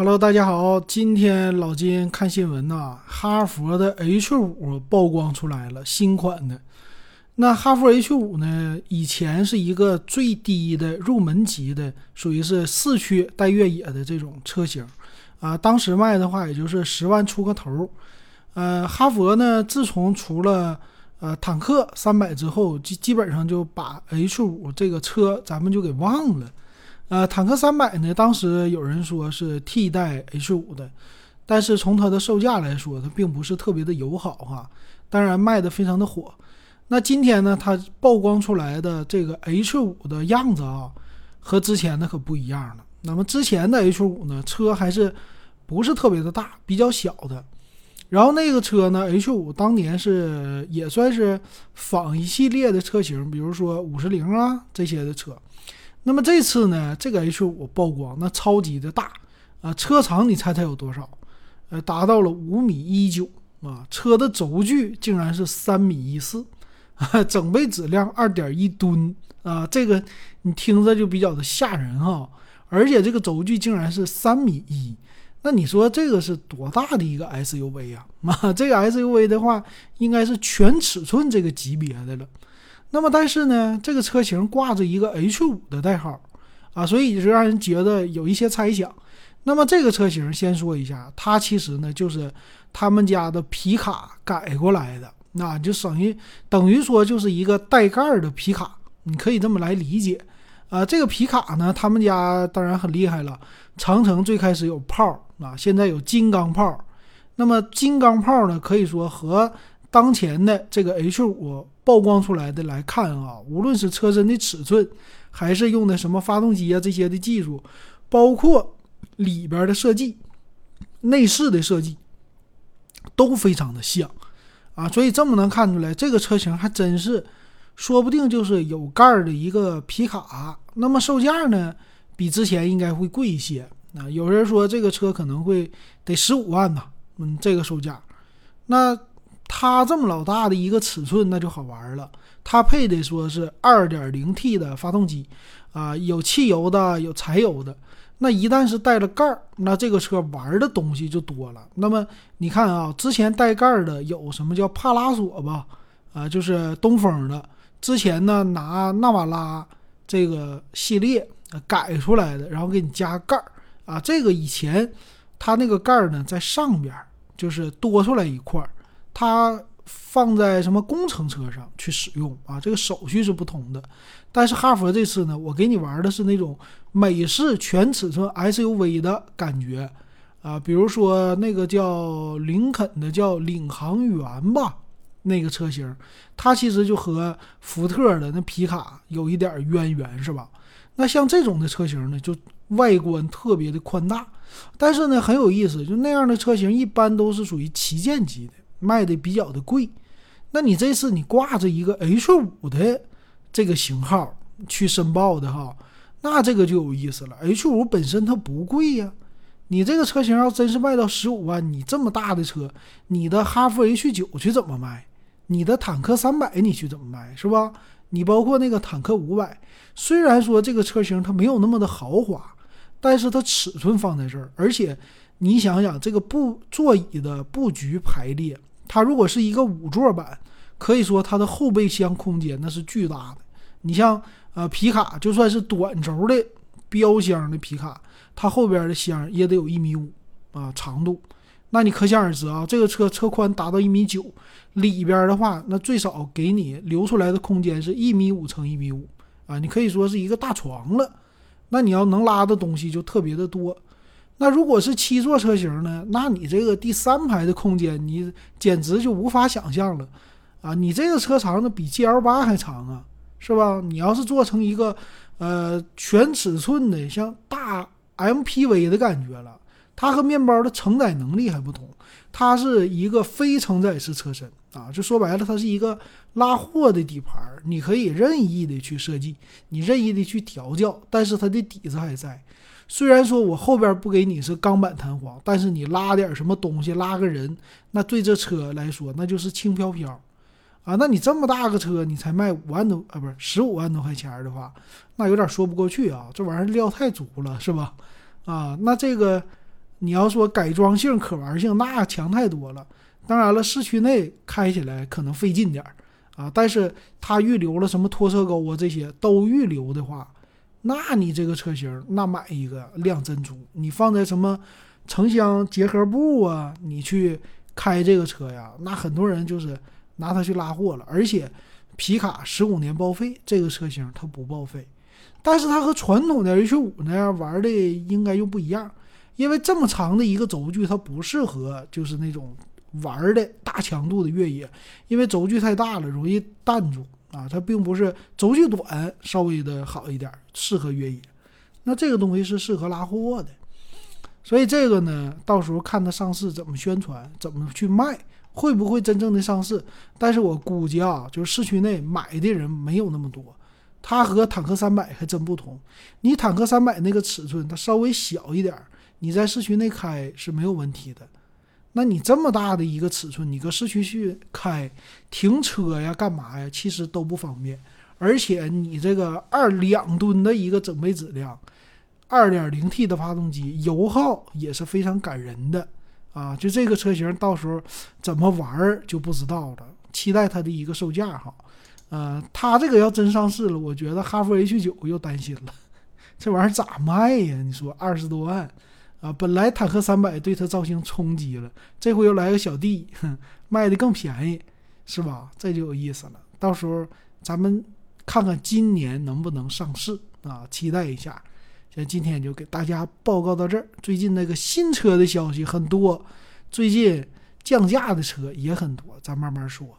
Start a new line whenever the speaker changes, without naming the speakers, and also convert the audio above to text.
Hello，大家好，今天老金看新闻呐，哈佛的 H 五曝光出来了，新款的。那哈弗 H 五呢，以前是一个最低的入门级的，属于是四驱带越野的这种车型啊。当时卖的话，也就是十万出个头。呃，哈佛呢，自从出了呃坦克三百之后，基基本上就把 H 五这个车咱们就给忘了。呃，坦克三百呢，当时有人说是替代 H 五的，但是从它的售价来说，它并不是特别的友好哈。当然卖的非常的火。那今天呢，它曝光出来的这个 H 五的样子啊，和之前的可不一样了。那么之前的 H 五呢，车还是不是特别的大，比较小的。然后那个车呢，H 五当年是也算是仿一系列的车型，比如说五十铃啊这些的车。那么这次呢，这个 H 五曝光，那超级的大啊！车长你猜猜有多少？呃，达到了五米一九啊！车的轴距竟然是三米一四，整备质量二点一吨啊！这个你听着就比较的吓人哈！而且这个轴距竟然是三米一，那你说这个是多大的一个 SUV 啊？啊，这个 SUV 的话，应该是全尺寸这个级别的了。那么，但是呢，这个车型挂着一个 H 五的代号，啊，所以就让人觉得有一些猜想。那么这个车型先说一下，它其实呢就是他们家的皮卡改过来的，那就等于等于说就是一个带盖的皮卡，你可以这么来理解。啊，这个皮卡呢，他们家当然很厉害了，长城最开始有炮啊，现在有金刚炮。那么金刚炮呢，可以说和当前的这个 H 五。曝光出来的来看啊，无论是车身的尺寸，还是用的什么发动机啊这些的技术，包括里边的设计、内饰的设计，都非常的像啊。所以这么能看出来，这个车型还真是，说不定就是有盖的一个皮卡。那么售价呢，比之前应该会贵一些啊。有人说这个车可能会得十五万呢，嗯，这个售价，那。它这么老大的一个尺寸，那就好玩了。它配的说是 2.0T 的发动机，啊，有汽油的，有柴油的。那一旦是带了盖儿，那这个车玩的东西就多了。那么你看啊，之前带盖儿的有什么叫帕拉索吧？啊，就是东风的。之前呢，拿纳瓦拉这个系列改出来的，然后给你加盖儿啊。这个以前它那个盖儿呢，在上边就是多出来一块儿。它放在什么工程车上去使用啊？这个手续是不同的。但是哈佛这次呢，我给你玩的是那种美式全尺寸 SUV 的感觉啊，比如说那个叫林肯的叫领航员吧，那个车型，它其实就和福特的那皮卡有一点渊源，是吧？那像这种的车型呢，就外观特别的宽大，但是呢很有意思，就那样的车型一般都是属于旗舰级的。卖的比较的贵，那你这次你挂着一个 H 五的这个型号去申报的哈，那这个就有意思了。H 五本身它不贵呀，你这个车型要真是卖到十五万，你这么大的车，你的哈弗 H 九去怎么卖？你的坦克三百你去怎么卖？是吧？你包括那个坦克五百，虽然说这个车型它没有那么的豪华，但是它尺寸放在这儿，而且你想想这个布座椅的布局排列。它如果是一个五座版，可以说它的后备箱空间那是巨大的。你像呃皮卡，就算是短轴的标箱的皮卡，它后边的箱也得有一米五啊长度。那你可想而知啊，这个车车宽达到一米九，里边的话那最少给你留出来的空间是一米五乘一米五啊，你可以说是一个大床了。那你要能拉的东西就特别的多。那如果是七座车型呢？那你这个第三排的空间，你简直就无法想象了，啊！你这个车长呢比 G L 八还长啊，是吧？你要是做成一个，呃，全尺寸的，像大 M P V 的感觉了，它和面包的承载能力还不同，它是一个非承载式车身啊，就说白了，它是一个拉货的底盘，你可以任意的去设计，你任意的去调教，但是它的底子还在。虽然说我后边不给你是钢板弹簧，但是你拉点什么东西，拉个人，那对这车来说那就是轻飘飘，啊，那你这么大个车，你才卖五万多啊，不是十五万多块钱的话，那有点说不过去啊，这玩意儿料太足了，是吧？啊，那这个你要说改装性、可玩性，那强太多了。当然了，市区内开起来可能费劲点儿啊，但是它预留了什么拖车钩啊，这些都预留的话，那你这个车型，那买一个亮珍珠，你放在什么城乡结合部啊，你去开这个车呀，那很多人就是拿它去拉货了。而且皮卡十五年报废，这个车型它不报废，但是它和传统的 H 五那样玩的应该又不一样。因为这么长的一个轴距，它不适合就是那种玩的大强度的越野，因为轴距太大了，容易弹住啊。它并不是轴距短，稍微的好一点，适合越野。那这个东西是适合拉货的，所以这个呢，到时候看它上市怎么宣传，怎么去卖，会不会真正的上市？但是我估计啊，就是市区内买的人没有那么多。它和坦克三百还真不同，你坦克三百那个尺寸，它稍微小一点儿。你在市区内开是没有问题的，那你这么大的一个尺寸，你搁市区去开停车呀、干嘛呀，其实都不方便。而且你这个二两吨的一个整备质量，二点零 T 的发动机，油耗也是非常感人的啊！就这个车型到时候怎么玩就不知道了。期待它的一个售价哈，呃，它这个要真上市了，我觉得哈弗 H 九又担心了，这玩意儿咋卖呀？你说二十多万。啊，本来坦克三百对它造型冲击了，这回又来个小弟，卖的更便宜，是吧？这就有意思了。到时候咱们看看今年能不能上市啊？期待一下。像今天就给大家报告到这儿。最近那个新车的消息很多，最近降价的车也很多，咱慢慢说。